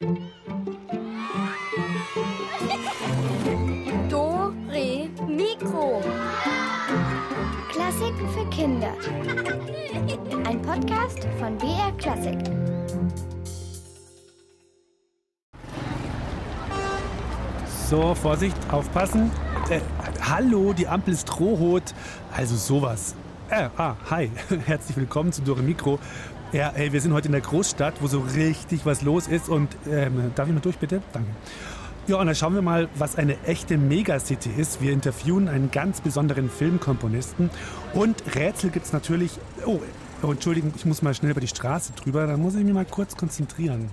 Do, Re, Mikro. Klassiken für Kinder. Ein Podcast von BR Klassik. So, Vorsicht, aufpassen. Äh, hallo, die Ampel ist rohrot. Also sowas. Äh, ah, hi. Herzlich willkommen zu Dore Mikro. Ja, ey, wir sind heute in der Großstadt, wo so richtig was los ist. Und ähm, darf ich mal durch, bitte? Danke. Ja, und dann schauen wir mal, was eine echte Megacity ist. Wir interviewen einen ganz besonderen Filmkomponisten. Und Rätsel gibt es natürlich. Oh, oh, Entschuldigung, ich muss mal schnell über die Straße drüber. Da muss ich mich mal kurz konzentrieren.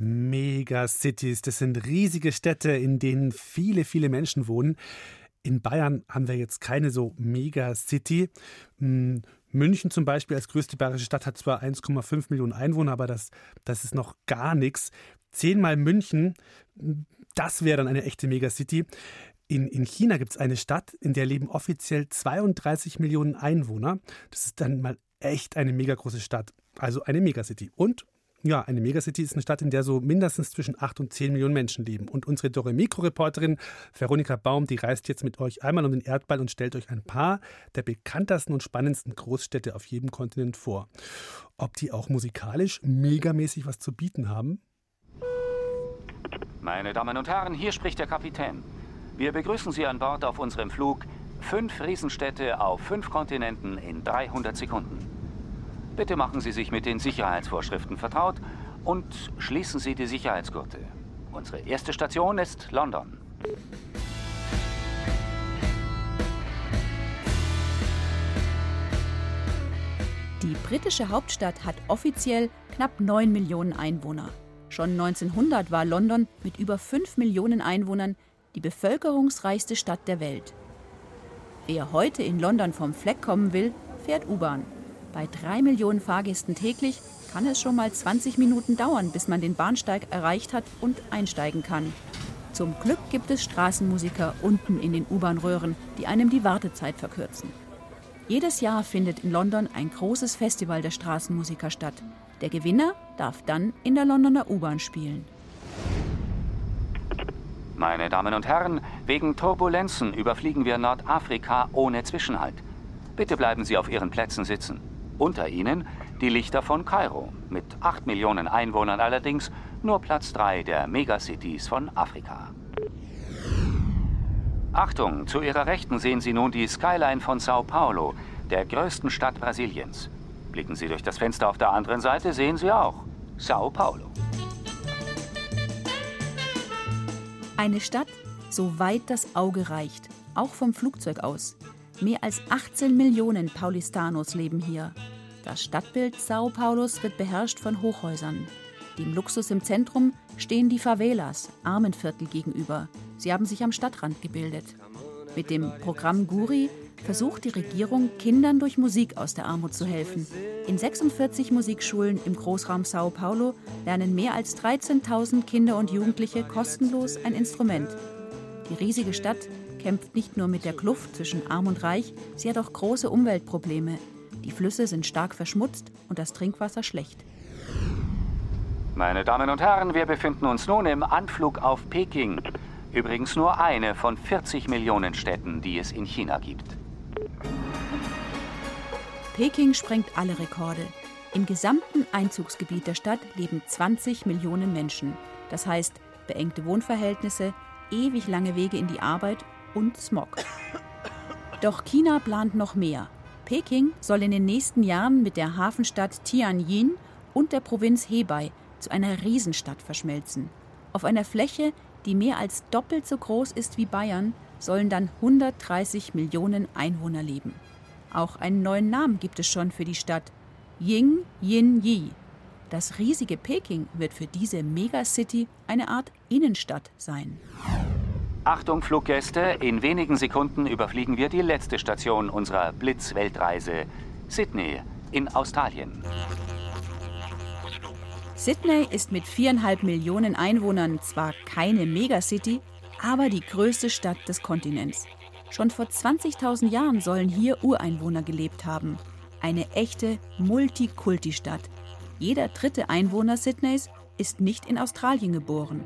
Megacities, das sind riesige Städte, in denen viele, viele Menschen wohnen. In Bayern haben wir jetzt keine so Megacity. Hm, München zum Beispiel als größte bayerische Stadt hat zwar 1,5 Millionen Einwohner, aber das, das ist noch gar nichts. Zehnmal München, das wäre dann eine echte Megacity. In, in China gibt es eine Stadt, in der leben offiziell 32 Millionen Einwohner. Das ist dann mal echt eine mega große Stadt. Also eine Megacity. Und ja, eine Megacity ist eine Stadt, in der so mindestens zwischen 8 und 10 Millionen Menschen leben. Und unsere Dore Mikro-Reporterin Veronika Baum, die reist jetzt mit euch einmal um den Erdball und stellt euch ein paar der bekanntesten und spannendsten Großstädte auf jedem Kontinent vor. Ob die auch musikalisch megamäßig was zu bieten haben? Meine Damen und Herren, hier spricht der Kapitän. Wir begrüßen Sie an Bord auf unserem Flug Fünf Riesenstädte auf fünf Kontinenten in 300 Sekunden. Bitte machen Sie sich mit den Sicherheitsvorschriften vertraut und schließen Sie die Sicherheitsgurte. Unsere erste Station ist London. Die britische Hauptstadt hat offiziell knapp 9 Millionen Einwohner. Schon 1900 war London mit über 5 Millionen Einwohnern die bevölkerungsreichste Stadt der Welt. Wer heute in London vom Fleck kommen will, fährt U-Bahn. Bei drei Millionen Fahrgästen täglich kann es schon mal 20 Minuten dauern, bis man den Bahnsteig erreicht hat und einsteigen kann. Zum Glück gibt es Straßenmusiker unten in den U-Bahn-Röhren, die einem die Wartezeit verkürzen. Jedes Jahr findet in London ein großes Festival der Straßenmusiker statt. Der Gewinner darf dann in der Londoner U-Bahn spielen. Meine Damen und Herren, wegen Turbulenzen überfliegen wir Nordafrika ohne Zwischenhalt. Bitte bleiben Sie auf Ihren Plätzen sitzen. Unter ihnen die Lichter von Kairo, mit 8 Millionen Einwohnern allerdings nur Platz 3 der Megacities von Afrika. Achtung, zu Ihrer Rechten sehen Sie nun die Skyline von Sao Paulo, der größten Stadt Brasiliens. Blicken Sie durch das Fenster auf der anderen Seite, sehen Sie auch Sao Paulo. Eine Stadt, so weit das Auge reicht, auch vom Flugzeug aus. Mehr als 18 Millionen Paulistanos leben hier. Das Stadtbild Sao Paulos wird beherrscht von Hochhäusern. Dem Luxus im Zentrum stehen die Favelas, Armenviertel gegenüber. Sie haben sich am Stadtrand gebildet. Mit dem Programm Guri versucht die Regierung, Kindern durch Musik aus der Armut zu helfen. In 46 Musikschulen im Großraum Sao Paulo lernen mehr als 13.000 Kinder und Jugendliche kostenlos ein Instrument. Die riesige Stadt kämpft nicht nur mit der Kluft zwischen Arm und Reich, sie hat auch große Umweltprobleme. Die Flüsse sind stark verschmutzt und das Trinkwasser schlecht. Meine Damen und Herren, wir befinden uns nun im Anflug auf Peking. Übrigens nur eine von 40 Millionen Städten, die es in China gibt. Peking sprengt alle Rekorde. Im gesamten Einzugsgebiet der Stadt leben 20 Millionen Menschen. Das heißt, beengte Wohnverhältnisse, ewig lange Wege in die Arbeit und Smog. Doch China plant noch mehr. Peking soll in den nächsten Jahren mit der Hafenstadt Tianjin und der Provinz Hebei zu einer Riesenstadt verschmelzen. Auf einer Fläche, die mehr als doppelt so groß ist wie Bayern, sollen dann 130 Millionen Einwohner leben. Auch einen neuen Namen gibt es schon für die Stadt. Ying Yin Yi. Das riesige Peking wird für diese Megacity eine Art Innenstadt sein. Achtung Fluggäste, in wenigen Sekunden überfliegen wir die letzte Station unserer Blitzweltreise, Sydney in Australien. Sydney ist mit viereinhalb Millionen Einwohnern zwar keine Megacity, aber die größte Stadt des Kontinents. Schon vor 20.000 Jahren sollen hier Ureinwohner gelebt haben. Eine echte Multikulti-Stadt. Jeder dritte Einwohner Sydneys ist nicht in Australien geboren.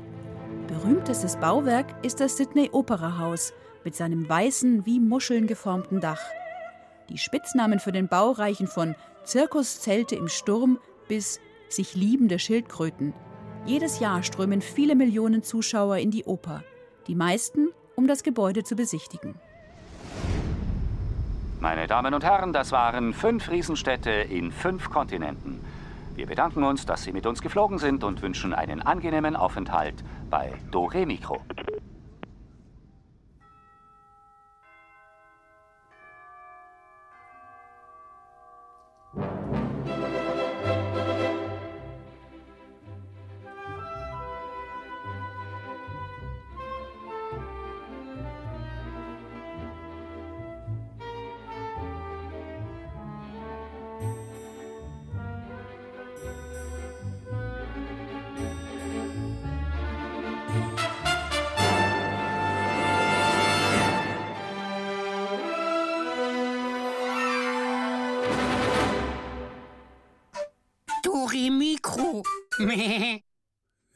Berühmtestes Bauwerk ist das Sydney Opera House mit seinem weißen, wie Muscheln geformten Dach. Die Spitznamen für den Bau reichen von Zirkuszelte im Sturm bis sich liebende Schildkröten. Jedes Jahr strömen viele Millionen Zuschauer in die Oper, die meisten, um das Gebäude zu besichtigen. Meine Damen und Herren, das waren fünf Riesenstädte in fünf Kontinenten. Wir bedanken uns, dass Sie mit uns geflogen sind und wünschen einen angenehmen Aufenthalt bei Dore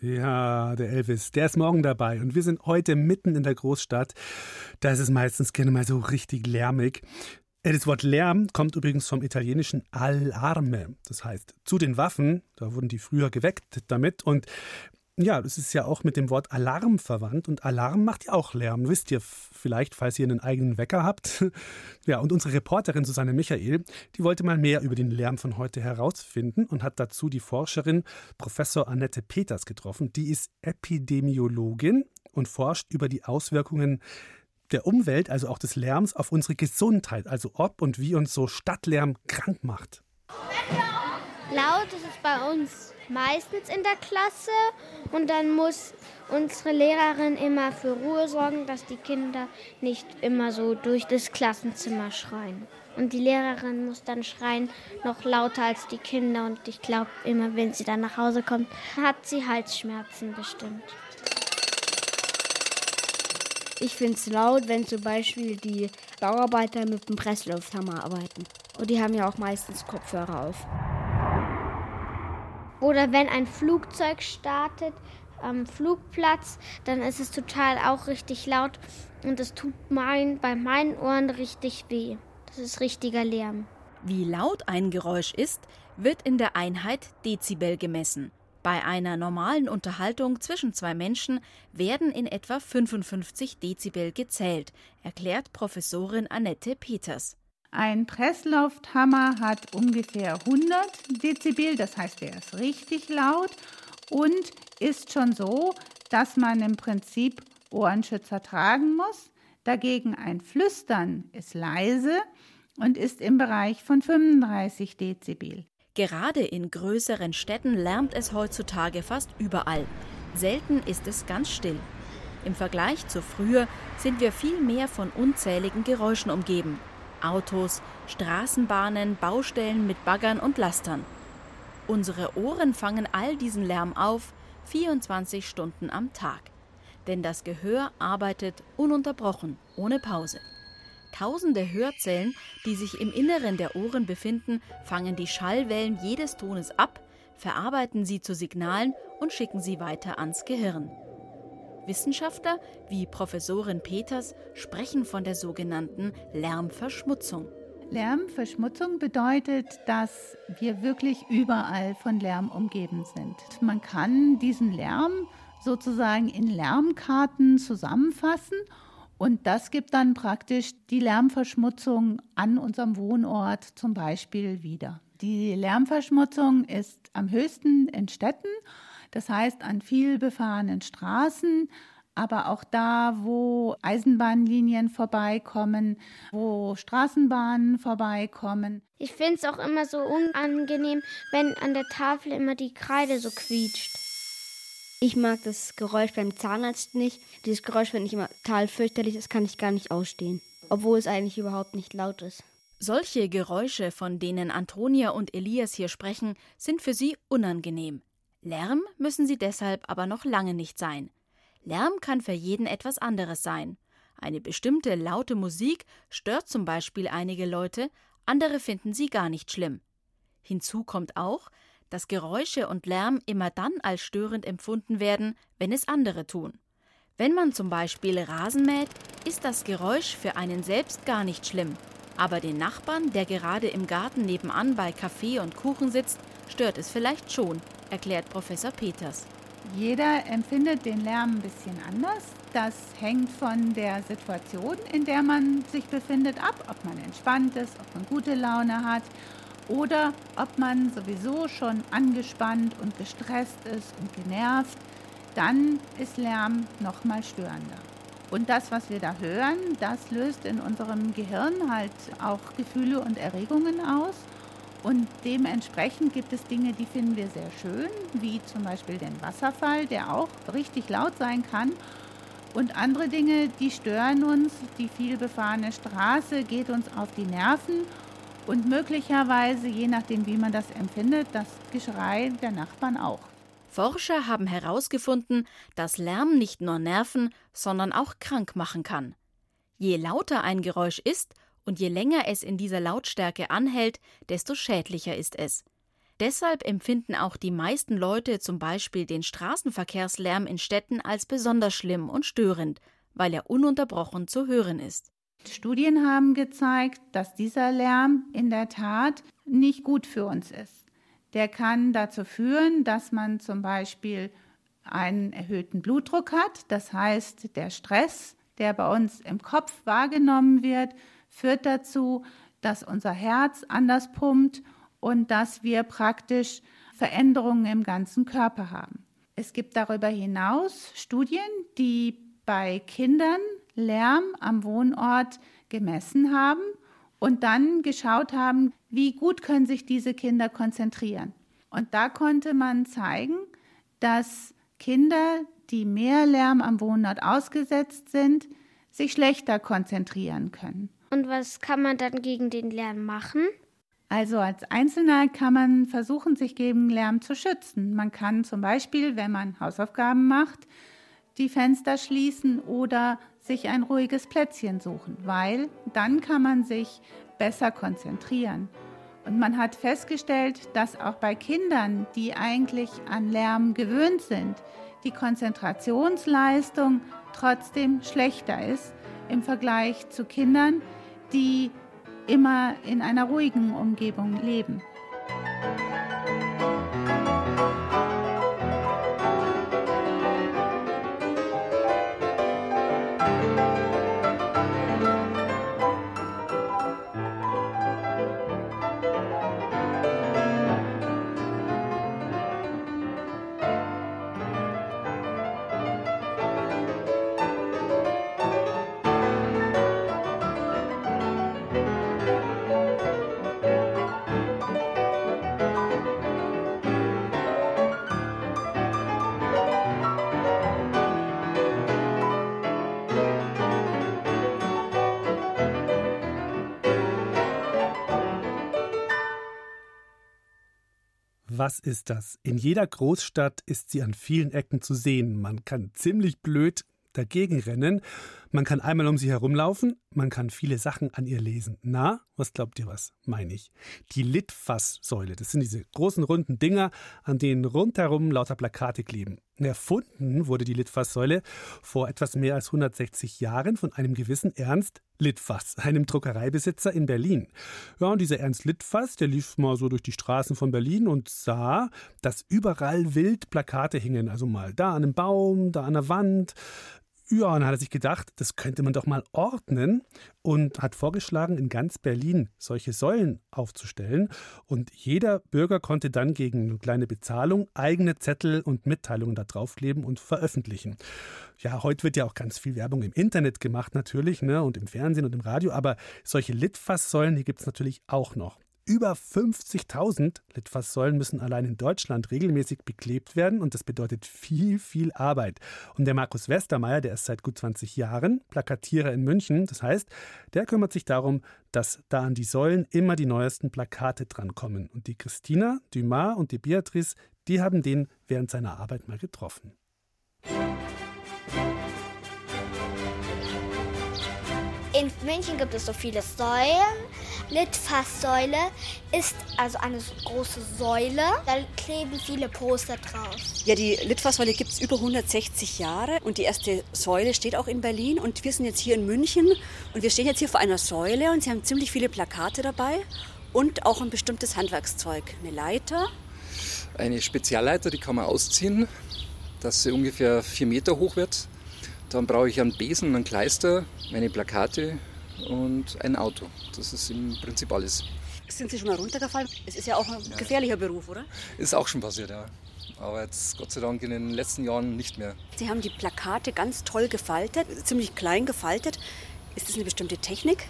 Ja, der Elvis, der ist morgen dabei und wir sind heute mitten in der Großstadt. Da ist es meistens gerne mal so richtig lärmig. Äh, das Wort Lärm kommt übrigens vom italienischen Allarme. Das heißt, zu den Waffen, da wurden die früher geweckt damit. Und ja, das ist ja auch mit dem Wort Alarm verwandt und Alarm macht ja auch Lärm, wisst ihr vielleicht, falls ihr einen eigenen Wecker habt. Ja, und unsere Reporterin Susanne Michael, die wollte mal mehr über den Lärm von heute herausfinden und hat dazu die Forscherin Professor Annette Peters getroffen. Die ist Epidemiologin und forscht über die Auswirkungen der Umwelt, also auch des Lärms, auf unsere Gesundheit, also ob und wie uns so Stadtlärm krank macht. Laut ist es bei uns meistens in der Klasse und dann muss unsere Lehrerin immer für Ruhe sorgen, dass die Kinder nicht immer so durch das Klassenzimmer schreien. Und die Lehrerin muss dann schreien noch lauter als die Kinder und ich glaube immer, wenn sie dann nach Hause kommt, hat sie Halsschmerzen bestimmt. Ich finde es laut, wenn zum Beispiel die Bauarbeiter mit dem Presslufthammer arbeiten. Und die haben ja auch meistens Kopfhörer auf. Oder wenn ein Flugzeug startet am Flugplatz, dann ist es total auch richtig laut und es tut mein, bei meinen Ohren richtig weh. Das ist richtiger Lärm. Wie laut ein Geräusch ist, wird in der Einheit Dezibel gemessen. Bei einer normalen Unterhaltung zwischen zwei Menschen werden in etwa 55 Dezibel gezählt, erklärt Professorin Annette Peters. Ein Presslufthammer hat ungefähr 100 Dezibel, das heißt, er ist richtig laut und ist schon so, dass man im Prinzip Ohrenschützer tragen muss. Dagegen ein Flüstern ist leise und ist im Bereich von 35 Dezibel. Gerade in größeren Städten lärmt es heutzutage fast überall. Selten ist es ganz still. Im Vergleich zu früher sind wir viel mehr von unzähligen Geräuschen umgeben. Autos, Straßenbahnen, Baustellen mit Baggern und Lastern. Unsere Ohren fangen all diesen Lärm auf, 24 Stunden am Tag. Denn das Gehör arbeitet ununterbrochen, ohne Pause. Tausende Hörzellen, die sich im Inneren der Ohren befinden, fangen die Schallwellen jedes Tones ab, verarbeiten sie zu Signalen und schicken sie weiter ans Gehirn. Wissenschaftler wie Professorin Peters sprechen von der sogenannten Lärmverschmutzung. Lärmverschmutzung bedeutet, dass wir wirklich überall von Lärm umgeben sind. Man kann diesen Lärm sozusagen in Lärmkarten zusammenfassen und das gibt dann praktisch die Lärmverschmutzung an unserem Wohnort zum Beispiel wieder. Die Lärmverschmutzung ist am höchsten in Städten das heißt an viel befahrenen Straßen, aber auch da, wo Eisenbahnlinien vorbeikommen, wo Straßenbahnen vorbeikommen. Ich finde es auch immer so unangenehm, wenn an der Tafel immer die Kreide so quietscht. Ich mag das Geräusch beim Zahnarzt nicht. Dieses Geräusch finde ich immer total fürchterlich, das kann ich gar nicht ausstehen. Obwohl es eigentlich überhaupt nicht laut ist. Solche Geräusche, von denen Antonia und Elias hier sprechen, sind für sie unangenehm. Lärm müssen sie deshalb aber noch lange nicht sein. Lärm kann für jeden etwas anderes sein. Eine bestimmte laute Musik stört zum Beispiel einige Leute, andere finden sie gar nicht schlimm. Hinzu kommt auch, dass Geräusche und Lärm immer dann als störend empfunden werden, wenn es andere tun. Wenn man zum Beispiel Rasen mäht, ist das Geräusch für einen selbst gar nicht schlimm. Aber den Nachbarn, der gerade im Garten nebenan bei Kaffee und Kuchen sitzt, stört es vielleicht schon, erklärt Professor Peters. Jeder empfindet den Lärm ein bisschen anders. Das hängt von der Situation, in der man sich befindet, ab, ob man entspannt ist, ob man gute Laune hat oder ob man sowieso schon angespannt und gestresst ist und genervt. Dann ist Lärm noch mal störender. Und das, was wir da hören, das löst in unserem Gehirn halt auch Gefühle und Erregungen aus. Und dementsprechend gibt es Dinge, die finden wir sehr schön, wie zum Beispiel den Wasserfall, der auch richtig laut sein kann. Und andere Dinge, die stören uns. Die vielbefahrene Straße geht uns auf die Nerven. Und möglicherweise, je nachdem, wie man das empfindet, das Geschrei der Nachbarn auch. Forscher haben herausgefunden, dass Lärm nicht nur nerven, sondern auch krank machen kann. Je lauter ein Geräusch ist, und je länger es in dieser Lautstärke anhält, desto schädlicher ist es. Deshalb empfinden auch die meisten Leute zum Beispiel den Straßenverkehrslärm in Städten als besonders schlimm und störend, weil er ununterbrochen zu hören ist. Studien haben gezeigt, dass dieser Lärm in der Tat nicht gut für uns ist. Der kann dazu führen, dass man zum Beispiel einen erhöhten Blutdruck hat. Das heißt, der Stress, der bei uns im Kopf wahrgenommen wird, führt dazu, dass unser Herz anders pumpt und dass wir praktisch Veränderungen im ganzen Körper haben. Es gibt darüber hinaus Studien, die bei Kindern Lärm am Wohnort gemessen haben und dann geschaut haben, wie gut können sich diese Kinder konzentrieren. Und da konnte man zeigen, dass Kinder, die mehr Lärm am Wohnort ausgesetzt sind, sich schlechter konzentrieren können. Und was kann man dann gegen den Lärm machen? Also als Einzelner kann man versuchen, sich gegen Lärm zu schützen. Man kann zum Beispiel, wenn man Hausaufgaben macht, die Fenster schließen oder sich ein ruhiges Plätzchen suchen, weil dann kann man sich besser konzentrieren. Und man hat festgestellt, dass auch bei Kindern, die eigentlich an Lärm gewöhnt sind, die Konzentrationsleistung trotzdem schlechter ist im Vergleich zu Kindern, die immer in einer ruhigen Umgebung leben. Was ist das? In jeder Großstadt ist sie an vielen Ecken zu sehen. Man kann ziemlich blöd dagegen rennen. Man kann einmal um sie herumlaufen, man kann viele Sachen an ihr lesen. Na, was glaubt ihr was, meine ich? Die Litfaßsäule, das sind diese großen runden Dinger, an denen rundherum lauter Plakate kleben. Erfunden wurde die Litfaßsäule vor etwas mehr als 160 Jahren von einem gewissen Ernst Litfaß, einem Druckereibesitzer in Berlin. Ja, und dieser Ernst Litfaß, der lief mal so durch die Straßen von Berlin und sah, dass überall wild Plakate hingen. Also mal da an einem Baum, da an der Wand, Dann hat er sich gedacht, das könnte man doch mal ordnen und hat vorgeschlagen, in ganz Berlin solche Säulen aufzustellen. Und jeder Bürger konnte dann gegen eine kleine Bezahlung eigene Zettel und Mitteilungen da draufkleben und veröffentlichen. Ja, heute wird ja auch ganz viel Werbung im Internet gemacht natürlich, ne, und im Fernsehen und im Radio, aber solche Litfaßsäulen, die gibt es natürlich auch noch. Über 50.000 Litfaßsäulen müssen allein in Deutschland regelmäßig beklebt werden und das bedeutet viel, viel Arbeit. Und der Markus Westermeier, der ist seit gut 20 Jahren Plakatierer in München, das heißt, der kümmert sich darum, dass da an die Säulen immer die neuesten Plakate drankommen. Und die Christina, Dumas und die Beatrice, die haben den während seiner Arbeit mal getroffen. In München gibt es so viele Säulen. Litfaßsäule ist also eine große Säule. Da kleben viele Poster drauf. Ja, die Litfaßsäule gibt es über 160 Jahre und die erste Säule steht auch in Berlin und wir sind jetzt hier in München und wir stehen jetzt hier vor einer Säule und sie haben ziemlich viele Plakate dabei und auch ein bestimmtes Handwerkszeug. Eine Leiter. Eine Spezialleiter, die kann man ausziehen, dass sie ungefähr vier Meter hoch wird. Dann brauche ich einen Besen, einen Kleister, meine Plakate und ein Auto. Das ist im Prinzip alles. Sind Sie schon mal runtergefallen? Es ist ja auch ein gefährlicher Beruf, oder? Ist auch schon passiert, ja. Aber jetzt Gott sei Dank in den letzten Jahren nicht mehr. Sie haben die Plakate ganz toll gefaltet, ziemlich klein gefaltet. Ist das eine bestimmte Technik?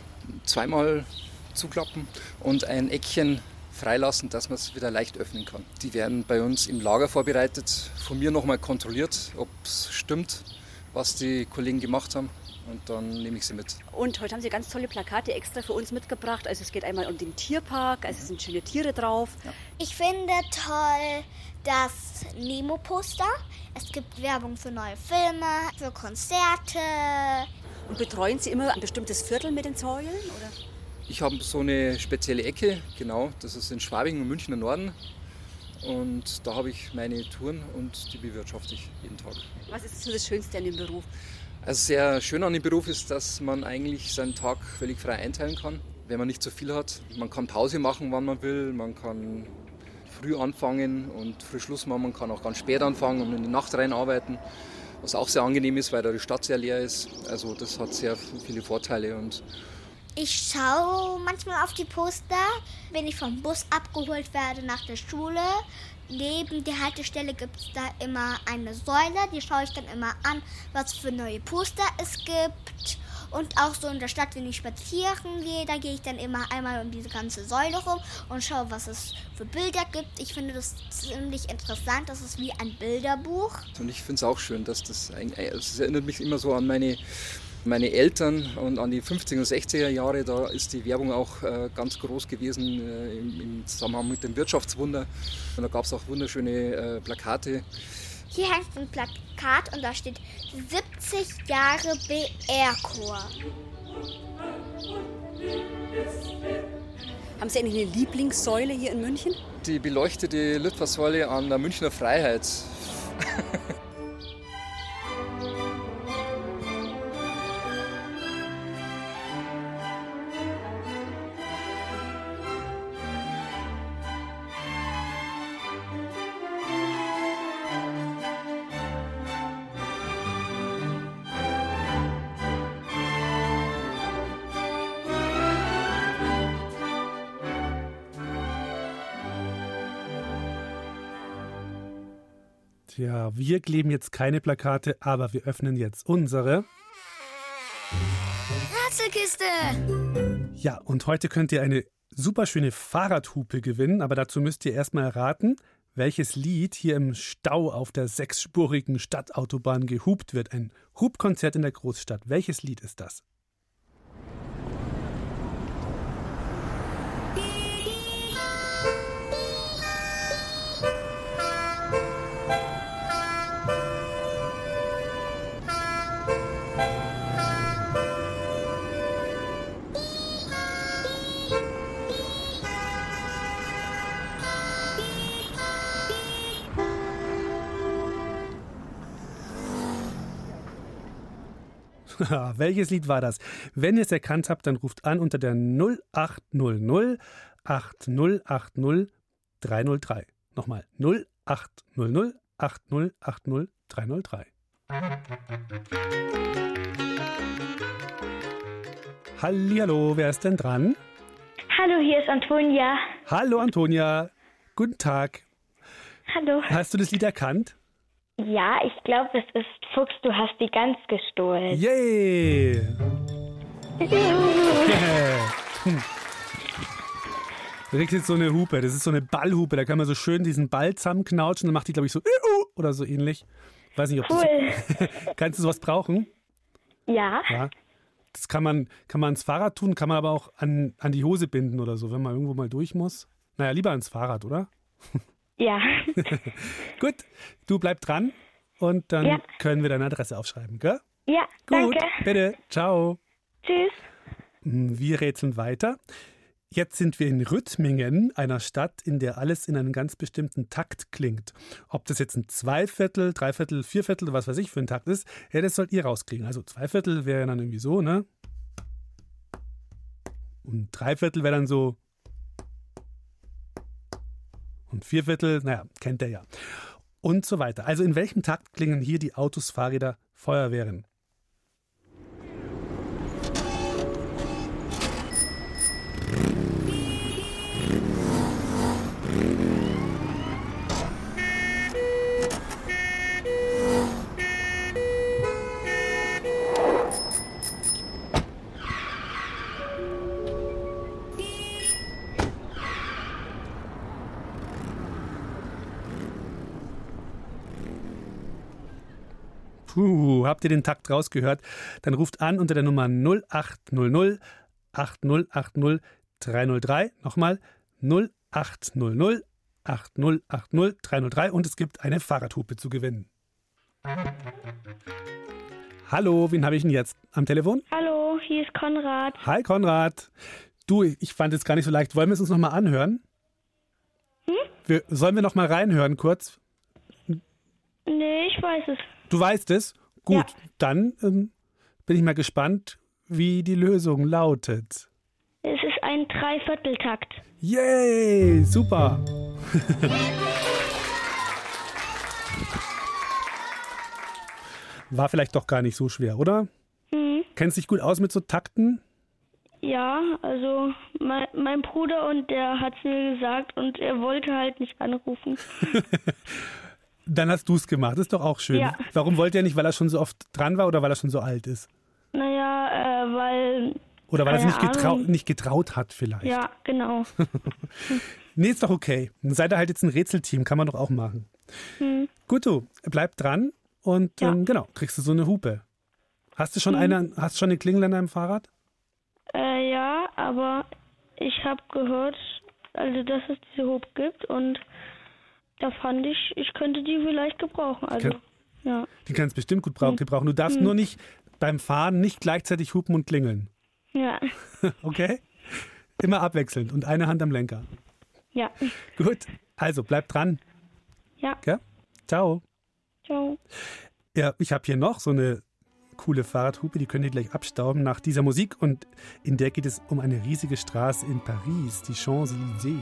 Zweimal zuklappen und ein Eckchen freilassen, dass man es wieder leicht öffnen kann. Die werden bei uns im Lager vorbereitet, von mir nochmal kontrolliert, ob es stimmt was die Kollegen gemacht haben. Und dann nehme ich sie mit. Und heute haben Sie ganz tolle Plakate extra für uns mitgebracht. Also es geht einmal um den Tierpark, also es sind schöne Tiere drauf. Ja. Ich finde toll das Nemo-Poster. Es gibt Werbung für neue Filme, für Konzerte. Und betreuen Sie immer ein bestimmtes Viertel mit den Säulen? Oder? Ich habe so eine spezielle Ecke, genau. Das ist in Schwabing und Münchner Norden. Und da habe ich meine Touren und die bewirtschafte ich jeden Tag. Was ist so das Schönste an dem Beruf? Also sehr schön an dem Beruf ist, dass man eigentlich seinen Tag völlig frei einteilen kann, wenn man nicht zu so viel hat. Man kann Pause machen, wann man will, man kann früh anfangen und früh Schluss machen, man kann auch ganz spät anfangen und in die Nacht rein arbeiten, was auch sehr angenehm ist, weil da die Stadt sehr leer ist. Also das hat sehr viele Vorteile und ich schaue manchmal auf die Poster, wenn ich vom Bus abgeholt werde nach der Schule. Neben der Haltestelle gibt es da immer eine Säule, die schaue ich dann immer an, was für neue Poster es gibt. Und auch so in der Stadt, wenn ich spazieren gehe, da gehe ich dann immer einmal um diese ganze Säule rum und schaue, was es für Bilder gibt. Ich finde das ziemlich interessant. Das ist wie ein Bilderbuch. Und ich finde es auch schön, dass das, es erinnert mich immer so an meine meine Eltern und an die 50er und 60er Jahre, da ist die Werbung auch äh, ganz groß gewesen äh, im, im, Zusammenhang mit dem Wirtschaftswunder. Und da gab es auch wunderschöne äh, Plakate. Hier hängt ein Plakat und da steht 70 Jahre BR-Chor. Haben Sie eine Lieblingssäule hier in München? Die beleuchtete Litfaßsäule an der Münchner Freiheit. Tja, wir kleben jetzt keine Plakate, aber wir öffnen jetzt unsere. Ratzelkiste! Ja, und heute könnt ihr eine super schöne Fahrradhupe gewinnen, aber dazu müsst ihr erstmal erraten, welches Lied hier im Stau auf der sechsspurigen Stadtautobahn gehupt wird. Ein Hubkonzert in der Großstadt. Welches Lied ist das? Welches Lied war das? Wenn ihr es erkannt habt, dann ruft an unter der 0800 8080 303. Nochmal 0800 8080 303. Hallihallo, wer ist denn dran? Hallo, hier ist Antonia. Hallo Antonia, guten Tag. Hallo. Hast du das Lied erkannt? Ja, ich glaube, es ist Fuchs, du hast die Gans gestohlen. Yay! Du kriegst jetzt so eine Hupe, das ist so eine Ballhupe, da kann man so schön diesen Ball zusammenknautschen, dann macht die, glaube ich, so oder so ähnlich. Weiß nicht, ob Cool. das. Kannst du sowas brauchen? Ja. Ja. Das kann man, kann man ans Fahrrad tun, kann man aber auch an, an die Hose binden oder so, wenn man irgendwo mal durch muss. Naja, lieber ans Fahrrad, oder? Ja. Gut, du bleib dran und dann Ja. können wir deine Adresse aufschreiben, gell? Ja, Gut, danke. bitte. Ciao. Tschüss. Wir rätseln weiter. Jetzt sind wir in Rüttmingen, einer Stadt, in der alles in einem ganz bestimmten Takt klingt. Ob das jetzt ein Zweiviertel, Dreiviertel, Vierviertel, was weiß ich für ein Takt ist, ja, das sollt ihr rauskriegen. Also Zweiviertel wäre dann irgendwie so, ne? Und Dreiviertel wäre dann so. Und Vierviertel, naja, kennt ihr ja. Und so weiter. Also in welchem Takt klingen hier die Autos, Fahrräder, Feuerwehren? Habt ihr den Takt rausgehört? Dann ruft an unter der Nummer 0800 8080 303. Nochmal 0800 8080 303 und es gibt eine Fahrradhupe zu gewinnen. Hallo, wen habe ich denn jetzt am Telefon? Hallo, hier ist Konrad. Hi Konrad. Du, ich fand es gar nicht so leicht. Wollen wir es uns nochmal anhören? Wir, sollen wir nochmal reinhören kurz? Nee, ich weiß es. Du weißt es? Gut, dann ähm, bin ich mal gespannt, wie die Lösung lautet. Es ist ein Dreivierteltakt. Yay, super. War vielleicht doch gar nicht so schwer, oder? Hm. Kennst dich gut aus mit so Takten? Ja, also mein, mein Bruder und der hat es mir gesagt und er wollte halt nicht anrufen. Dann hast du es gemacht, ist doch auch schön. Ja. Warum wollte er nicht, weil er schon so oft dran war oder weil er schon so alt ist? Naja, äh, weil. Oder weil er sich nicht, getrau nicht getraut hat vielleicht? Ja, genau. Nee, ist doch okay. Dann seid ihr halt jetzt ein Rätselteam, kann man doch auch machen. Hm. Gut, du, bleib dran und Ja. ähm, genau, kriegst du so eine Hupe. Hast du schon Hm. eine, hast du schon eine Klingel an deinem Fahrrad? Äh, ja, aber ich habe gehört, also dass es diese Hub gibt und da fand ich, ich könnte die vielleicht gebrauchen. Also, Okay. ja. Die kannst bestimmt gut brauchen, gebrauchen. Du darfst Hm. nur nicht beim Fahren nicht gleichzeitig hupen und klingeln. Ja, Okay? Immer abwechselnd und eine Hand am Lenker. ja. Gut, also bleib dran. Ja. Gell? Ciao. Ciao. Ja, ich habe hier noch so eine coole Fahrradhupe, die könnt ihr gleich abstauben nach dieser Musik und in der geht es um eine riesige Straße in Paris, die Champs-Élysées.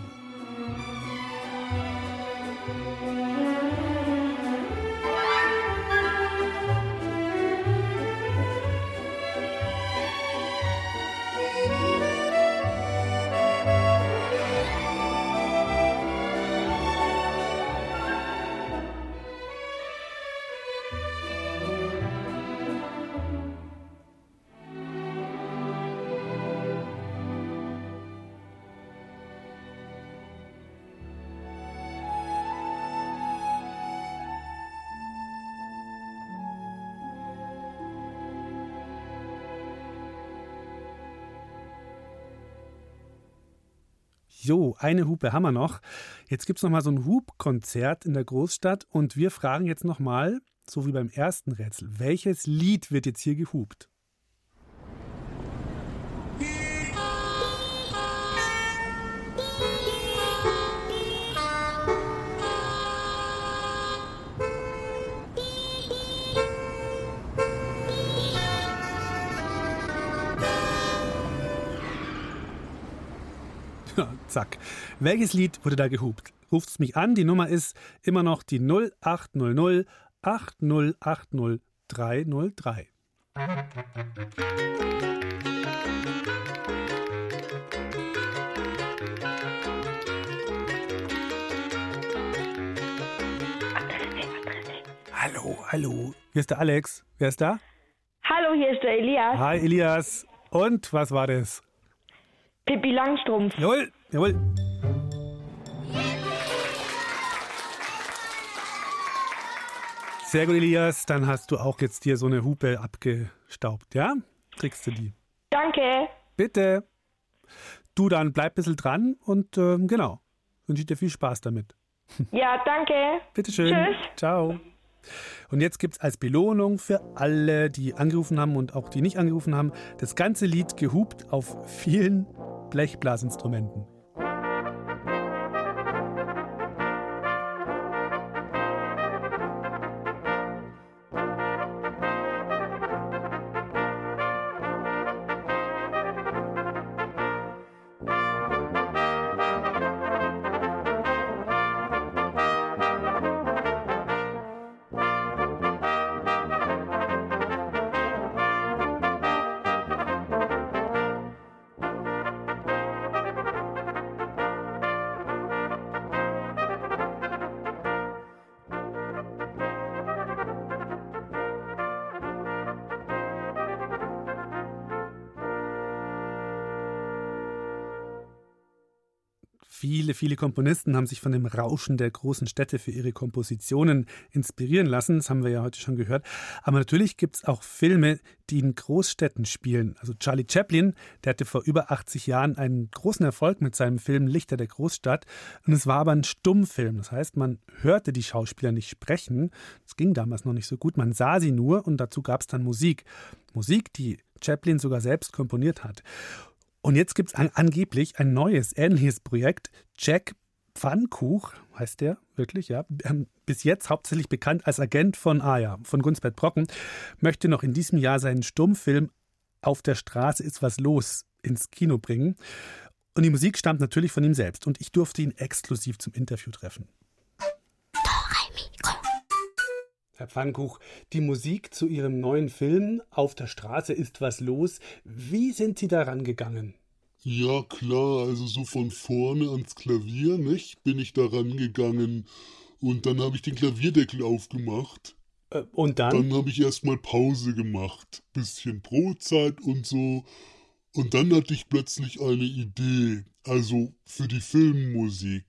Jo, eine Hupe haben wir noch. Jetzt gibt es nochmal so ein Hubkonzert in der Großstadt und wir fragen jetzt nochmal, so wie beim ersten Rätsel, welches Lied wird jetzt hier gehupt? Ja, zack. Welches Lied wurde da gehupt? Ruft es mich an. Die Nummer ist immer noch die 0800 8080 303. Hallo, hallo. Hier ist der Alex. Wer ist da? Hallo, hier ist der Elias. Hi, Elias. Und was war das? Pippi Langstrumpf. Jawohl, jawohl. Sehr gut, Elias. Dann hast du auch jetzt hier so eine Hupe abgestaubt, ja? Kriegst du die. Danke. Bitte. Du, dann bleib ein bisschen dran und ähm, genau. Wünsche ich dir viel Spaß damit. Ja, danke. Bitteschön. Tschüss. Ciao. Und jetzt gibt es als Belohnung für alle, die angerufen haben und auch die nicht angerufen haben, das ganze Lied gehupt auf vielen Blechblasinstrumenten. Viele, Komponisten haben sich von dem Rauschen der großen Städte für ihre Kompositionen inspirieren lassen. Das haben wir ja heute schon gehört. Aber natürlich gibt es auch Filme, die in Großstädten spielen. Also Charlie Chaplin, der hatte vor über 80 Jahren einen großen Erfolg mit seinem Film Lichter der Großstadt. Und es war aber ein Stummfilm. Das heißt, man hörte die Schauspieler nicht sprechen. Das ging damals noch nicht so gut. Man sah sie nur und dazu gab es dann Musik. Musik, die Chaplin sogar selbst komponiert hat. Und jetzt gibt es an, angeblich ein neues, ähnliches Projekt. Jack Pfannkuch heißt der wirklich, ja. Ähm, bis jetzt hauptsächlich bekannt als Agent von Aya, von Gunsbert Brocken, möchte noch in diesem Jahr seinen Stummfilm Auf der Straße ist was los ins Kino bringen. Und die Musik stammt natürlich von ihm selbst. Und ich durfte ihn exklusiv zum Interview treffen. Herr Pfannkuch, die Musik zu Ihrem neuen Film Auf der Straße ist was los. Wie sind Sie daran gegangen? Ja, klar, also so von vorne ans Klavier, nicht? Bin ich daran gegangen und dann habe ich den Klavierdeckel aufgemacht. Äh, und dann? Dann habe ich erstmal Pause gemacht, bisschen Brotzeit und so. Und dann hatte ich plötzlich eine Idee, also für die Filmmusik.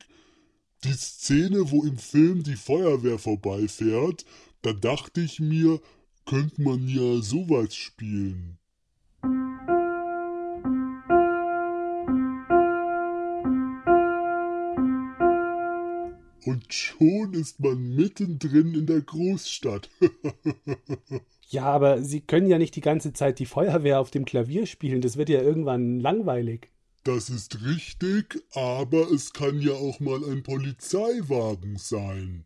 Die Szene, wo im Film die Feuerwehr vorbeifährt, da dachte ich mir, könnte man ja sowas spielen. Und schon ist man mittendrin in der Großstadt. ja, aber Sie können ja nicht die ganze Zeit die Feuerwehr auf dem Klavier spielen, das wird ja irgendwann langweilig. Das ist richtig, aber es kann ja auch mal ein Polizeiwagen sein.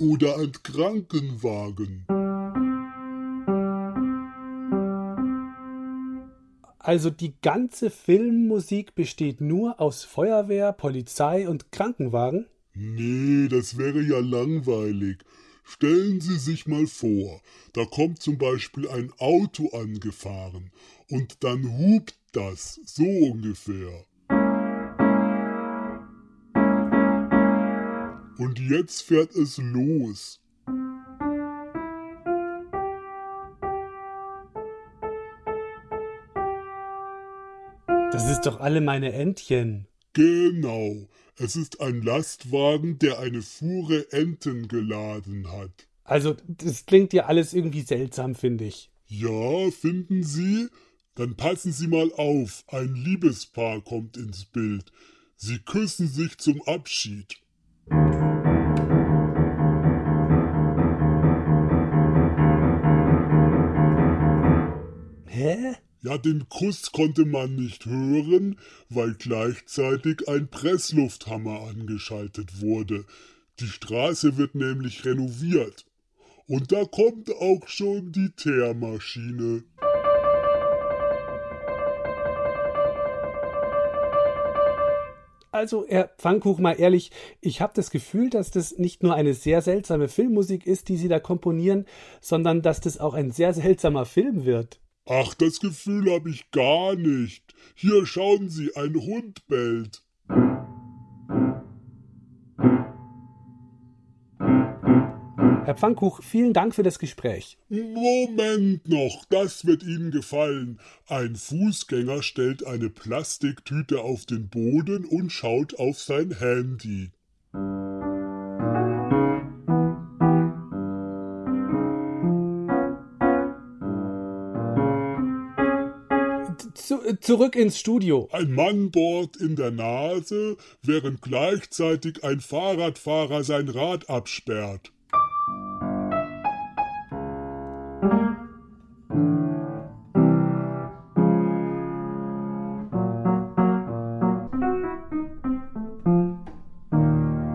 Oder ein Krankenwagen. Also die ganze Filmmusik besteht nur aus Feuerwehr, Polizei und Krankenwagen? Nee, das wäre ja langweilig. Stellen Sie sich mal vor, da kommt zum Beispiel ein Auto angefahren und dann hupt das, so ungefähr. Und jetzt fährt es los. Das ist doch alle meine Entchen. Genau. Es ist ein Lastwagen, der eine Fuhre Enten geladen hat. Also, das klingt ja alles irgendwie seltsam, finde ich. Ja, finden Sie? Dann passen Sie mal auf. Ein Liebespaar kommt ins Bild. Sie küssen sich zum Abschied. Ja, den Kuss konnte man nicht hören, weil gleichzeitig ein Presslufthammer angeschaltet wurde. Die Straße wird nämlich renoviert. Und da kommt auch schon die Teermaschine. Also, Herr Pfannkuch, mal ehrlich, ich habe das Gefühl, dass das nicht nur eine sehr seltsame Filmmusik ist, die Sie da komponieren, sondern dass das auch ein sehr seltsamer Film wird. Ach, das Gefühl habe ich gar nicht. Hier schauen Sie, ein Hund bellt. Herr Pfannkuch, vielen Dank für das Gespräch. Moment noch, das wird Ihnen gefallen. Ein Fußgänger stellt eine Plastiktüte auf den Boden und schaut auf sein Handy. Zu, äh, zurück ins Studio. Ein Mann bohrt in der Nase, während gleichzeitig ein Fahrradfahrer sein Rad absperrt.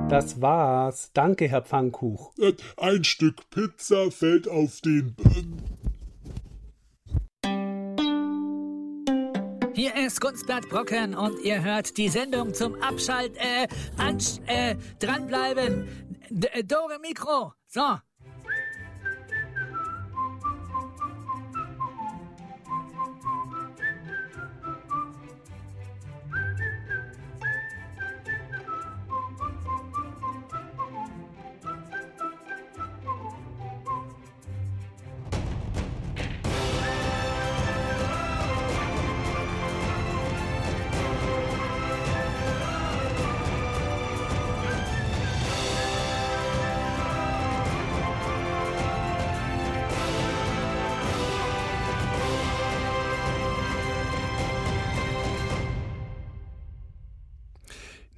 Das war's. Danke, Herr Pfannkuch. Äh, Ein Stück Pizza fällt auf den. Ist Kunstblatt Brocken und ihr hört die Sendung zum Abschalt, äh, ansch, äh, dranbleiben. D äh, Dore Mikro. So.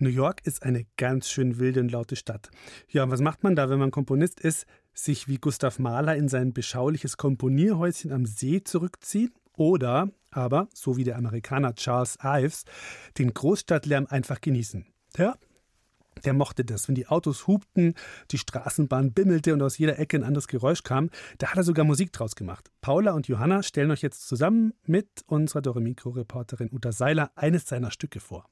New York ist eine ganz schön wilde und laute Stadt. Ja, und was macht man da, wenn man Komponist ist? Sich wie Gustav Mahler in sein beschauliches Komponierhäuschen am See zurückziehen? Oder aber, so wie der Amerikaner Charles Ives, den Großstadtlärm einfach genießen? Ja, der mochte das, wenn die Autos hupten, die Straßenbahn bimmelte und aus jeder Ecke ein anderes Geräusch kam. Da hat er sogar Musik draus gemacht. Paula und Johanna stellen euch jetzt zusammen mit unserer Doremikro-Reporterin Uta Seiler eines seiner Stücke vor.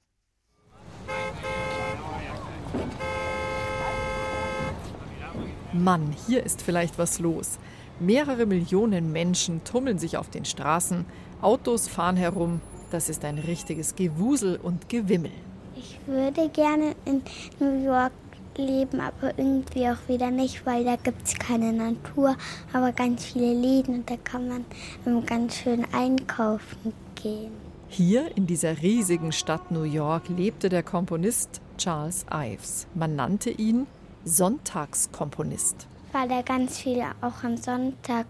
Mann, hier ist vielleicht was los. Mehrere Millionen Menschen tummeln sich auf den Straßen, Autos fahren herum. Das ist ein richtiges Gewusel und Gewimmel. Ich würde gerne in New York leben, aber irgendwie auch wieder nicht, weil da gibt es keine Natur, aber ganz viele Läden und da kann man ganz schön einkaufen gehen. Hier in dieser riesigen Stadt New York lebte der Komponist Charles Ives. Man nannte ihn Sonntagskomponist. Weil er ganz viel auch am Sonntag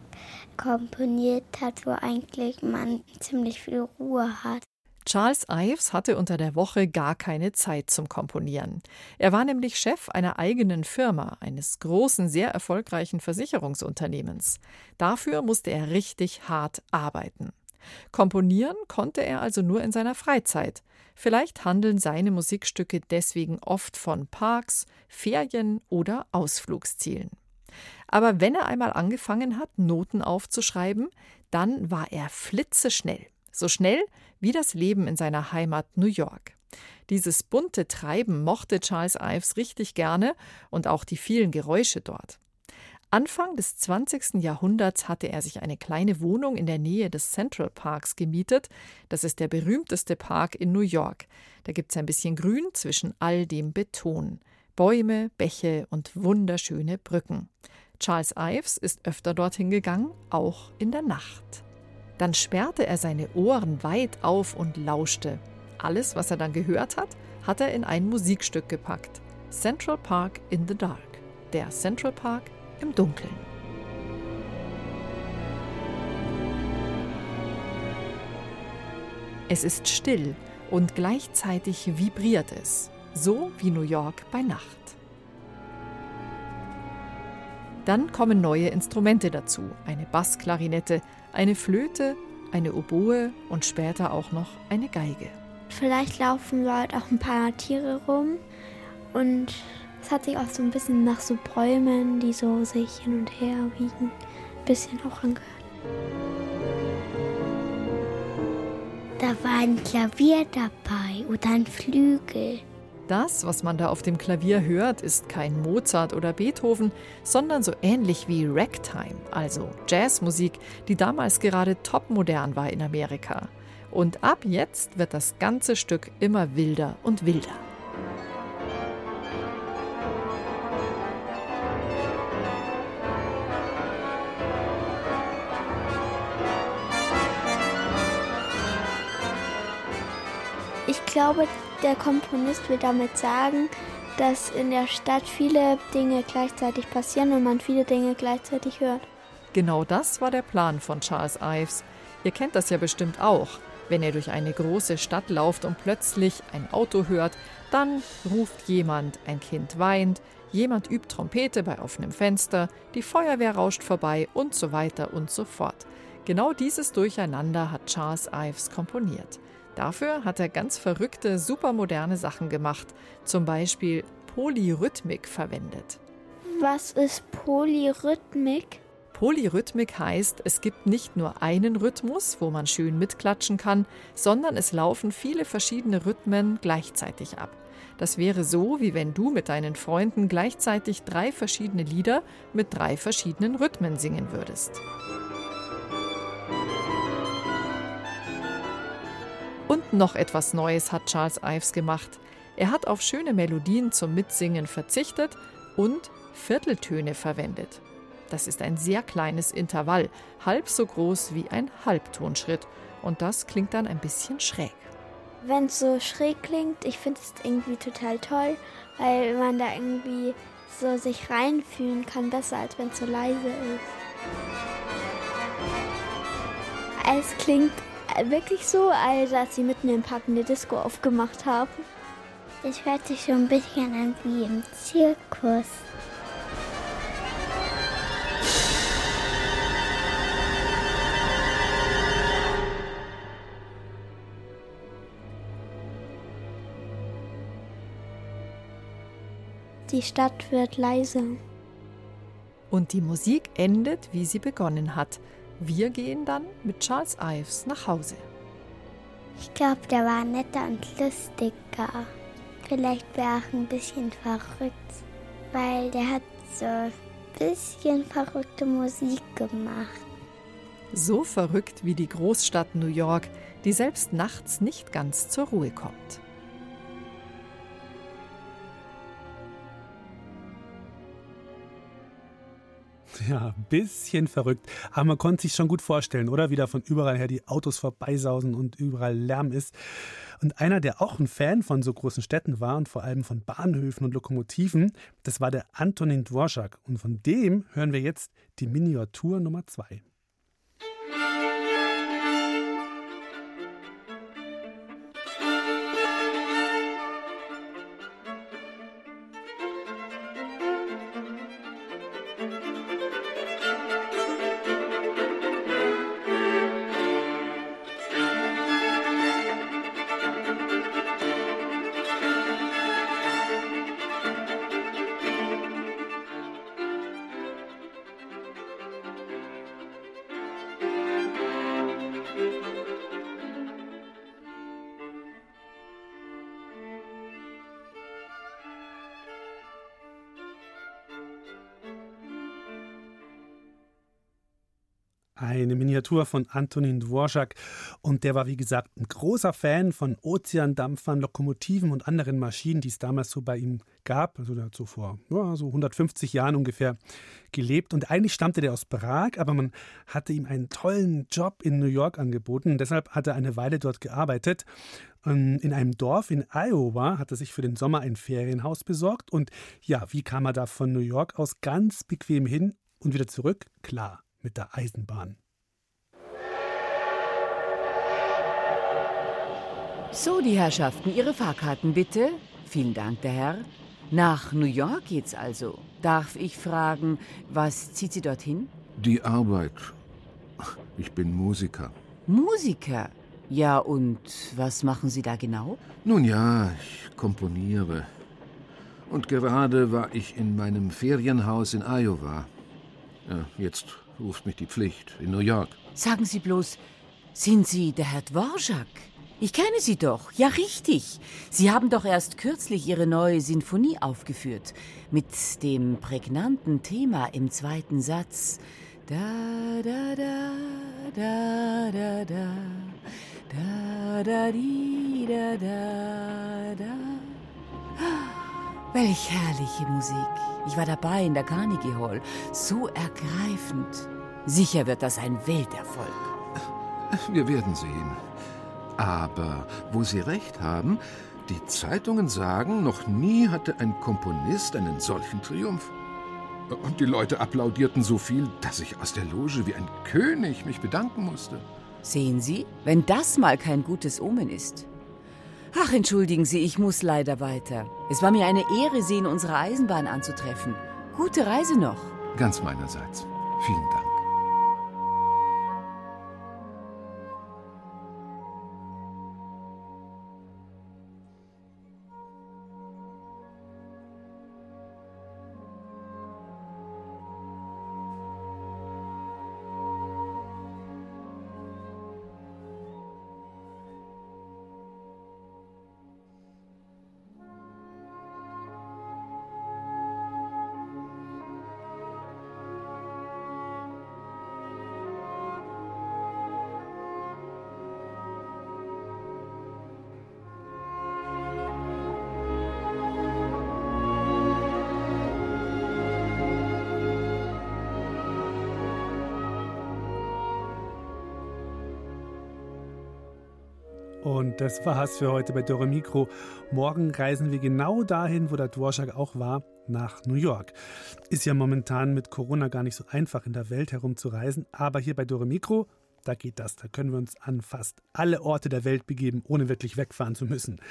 komponiert hat, wo eigentlich man ziemlich viel Ruhe hat. Charles Ives hatte unter der Woche gar keine Zeit zum Komponieren. Er war nämlich Chef einer eigenen Firma, eines großen, sehr erfolgreichen Versicherungsunternehmens. Dafür musste er richtig hart arbeiten. Komponieren konnte er also nur in seiner Freizeit. Vielleicht handeln seine Musikstücke deswegen oft von Parks, Ferien oder Ausflugszielen. Aber wenn er einmal angefangen hat, Noten aufzuschreiben, dann war er flitzeschnell. So schnell wie das Leben in seiner Heimat New York. Dieses bunte Treiben mochte Charles Ives richtig gerne und auch die vielen Geräusche dort. Anfang des 20. Jahrhunderts hatte er sich eine kleine Wohnung in der Nähe des Central Parks gemietet. Das ist der berühmteste Park in New York. Da gibt es ein bisschen Grün zwischen all dem Beton. Bäume, Bäche und wunderschöne Brücken. Charles Ives ist öfter dorthin gegangen, auch in der Nacht. Dann sperrte er seine Ohren weit auf und lauschte. Alles, was er dann gehört hat, hat er in ein Musikstück gepackt. Central Park in the Dark. Der Central Park im Dunkeln. Es ist still und gleichzeitig vibriert es, so wie New York bei Nacht. Dann kommen neue Instrumente dazu, eine Bassklarinette, eine Flöte, eine Oboe und später auch noch eine Geige. Vielleicht laufen Leute auch ein paar Tiere rum und es hat sich auch so ein bisschen nach so Bäumen, die so sich hin und her wiegen, ein bisschen auch angehört. Da war ein Klavier dabei oder ein Flügel. Das, was man da auf dem Klavier hört, ist kein Mozart oder Beethoven, sondern so ähnlich wie Ragtime, also Jazzmusik, die damals gerade topmodern war in Amerika. Und ab jetzt wird das ganze Stück immer wilder und wilder. Glaube, der Komponist will damit sagen, dass in der Stadt viele Dinge gleichzeitig passieren und man viele Dinge gleichzeitig hört. Genau das war der Plan von Charles Ives. Ihr kennt das ja bestimmt auch. Wenn ihr durch eine große Stadt lauft und plötzlich ein Auto hört, dann ruft jemand, ein Kind weint, jemand übt Trompete bei offenem Fenster, die Feuerwehr rauscht vorbei und so weiter und so fort. Genau dieses Durcheinander hat Charles Ives komponiert. Dafür hat er ganz verrückte, supermoderne Sachen gemacht, zum Beispiel Polyrhythmik verwendet. Was ist Polyrhythmik? Polyrhythmik heißt, es gibt nicht nur einen Rhythmus, wo man schön mitklatschen kann, sondern es laufen viele verschiedene Rhythmen gleichzeitig ab. Das wäre so, wie wenn du mit deinen Freunden gleichzeitig drei verschiedene Lieder mit drei verschiedenen Rhythmen singen würdest. Noch etwas Neues hat Charles Ives gemacht. Er hat auf schöne Melodien zum Mitsingen verzichtet und Vierteltöne verwendet. Das ist ein sehr kleines Intervall, halb so groß wie ein Halbtonschritt. Und das klingt dann ein bisschen schräg. Wenn es so schräg klingt, ich finde es irgendwie total toll, weil man da irgendwie so sich reinfühlen kann, besser als wenn es so leise ist. Es klingt wirklich so, als dass sie mitten im Park eine Disco aufgemacht haben. Es hört sich so ein bisschen an wie im Zirkus. Die Stadt wird leise. Und die Musik endet, wie sie begonnen hat. Wir gehen dann mit Charles Ives nach Hause. Ich glaube, der war netter und lustiger. Vielleicht war er auch ein bisschen verrückt, weil der hat so ein bisschen verrückte Musik gemacht. So verrückt wie die Großstadt New York, die selbst nachts nicht ganz zur Ruhe kommt. Ja, bisschen verrückt. Aber man konnte sich schon gut vorstellen, oder? Wie da von überall her die Autos vorbeisausen und überall Lärm ist. Und einer, der auch ein Fan von so großen Städten war und vor allem von Bahnhöfen und Lokomotiven, das war der Antonin Dvorak. Und von dem hören wir jetzt die Miniatur Nummer zwei. Eine Miniatur von Antonin Dvorak. Und der war, wie gesagt, ein großer Fan von Ozeandampfern, Lokomotiven und anderen Maschinen, die es damals so bei ihm gab. Also der hat so vor ja, so 150 Jahren ungefähr gelebt. Und eigentlich stammte der aus Prag, aber man hatte ihm einen tollen Job in New York angeboten. Und deshalb hat er eine Weile dort gearbeitet. In einem Dorf in Iowa hat er sich für den Sommer ein Ferienhaus besorgt. Und ja, wie kam er da von New York aus ganz bequem hin und wieder zurück? Klar mit der Eisenbahn. So, die Herrschaften, Ihre Fahrkarten bitte. Vielen Dank, der Herr. Nach New York geht's also. Darf ich fragen, was zieht Sie dorthin? Die Arbeit. Ich bin Musiker. Musiker? Ja, und was machen Sie da genau? Nun ja, ich komponiere. Und gerade war ich in meinem Ferienhaus in Iowa. Ja, jetzt ruft mich die Pflicht in New York. Sagen Sie bloß, sind Sie der Herr Dvorak? Ich kenne Sie doch. Ja, richtig. Sie haben doch erst kürzlich Ihre neue Sinfonie aufgeführt. Mit dem prägnanten Thema im zweiten Satz. Da, da, da, da, da, da. Da, da, di, da, da, da. Welch herrliche Musik. Ich war dabei in der Carnegie Hall. So ergreifend. Sicher wird das ein Welterfolg. Wir werden sehen. Aber wo Sie recht haben, die Zeitungen sagen, noch nie hatte ein Komponist einen solchen Triumph. Und die Leute applaudierten so viel, dass ich aus der Loge wie ein König mich bedanken musste. Sehen Sie, wenn das mal kein gutes Omen ist. Ach, entschuldigen Sie, ich muss leider weiter. Es war mir eine Ehre, Sie in unserer Eisenbahn anzutreffen. Gute Reise noch. Ganz meinerseits. Vielen Dank. Und das war's für heute bei Dore Mikro. Morgen reisen wir genau dahin, wo der Dvorak auch war, nach New York. Ist ja momentan mit Corona gar nicht so einfach in der Welt herumzureisen, aber hier bei Dore Mikro, da geht das. Da können wir uns an fast alle Orte der Welt begeben, ohne wirklich wegfahren zu müssen.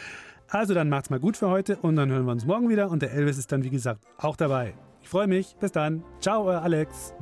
Also dann macht's mal gut für heute und dann hören wir uns morgen wieder und der Elvis ist dann wie gesagt auch dabei. Ich freue mich. Bis dann. Ciao, euer Alex.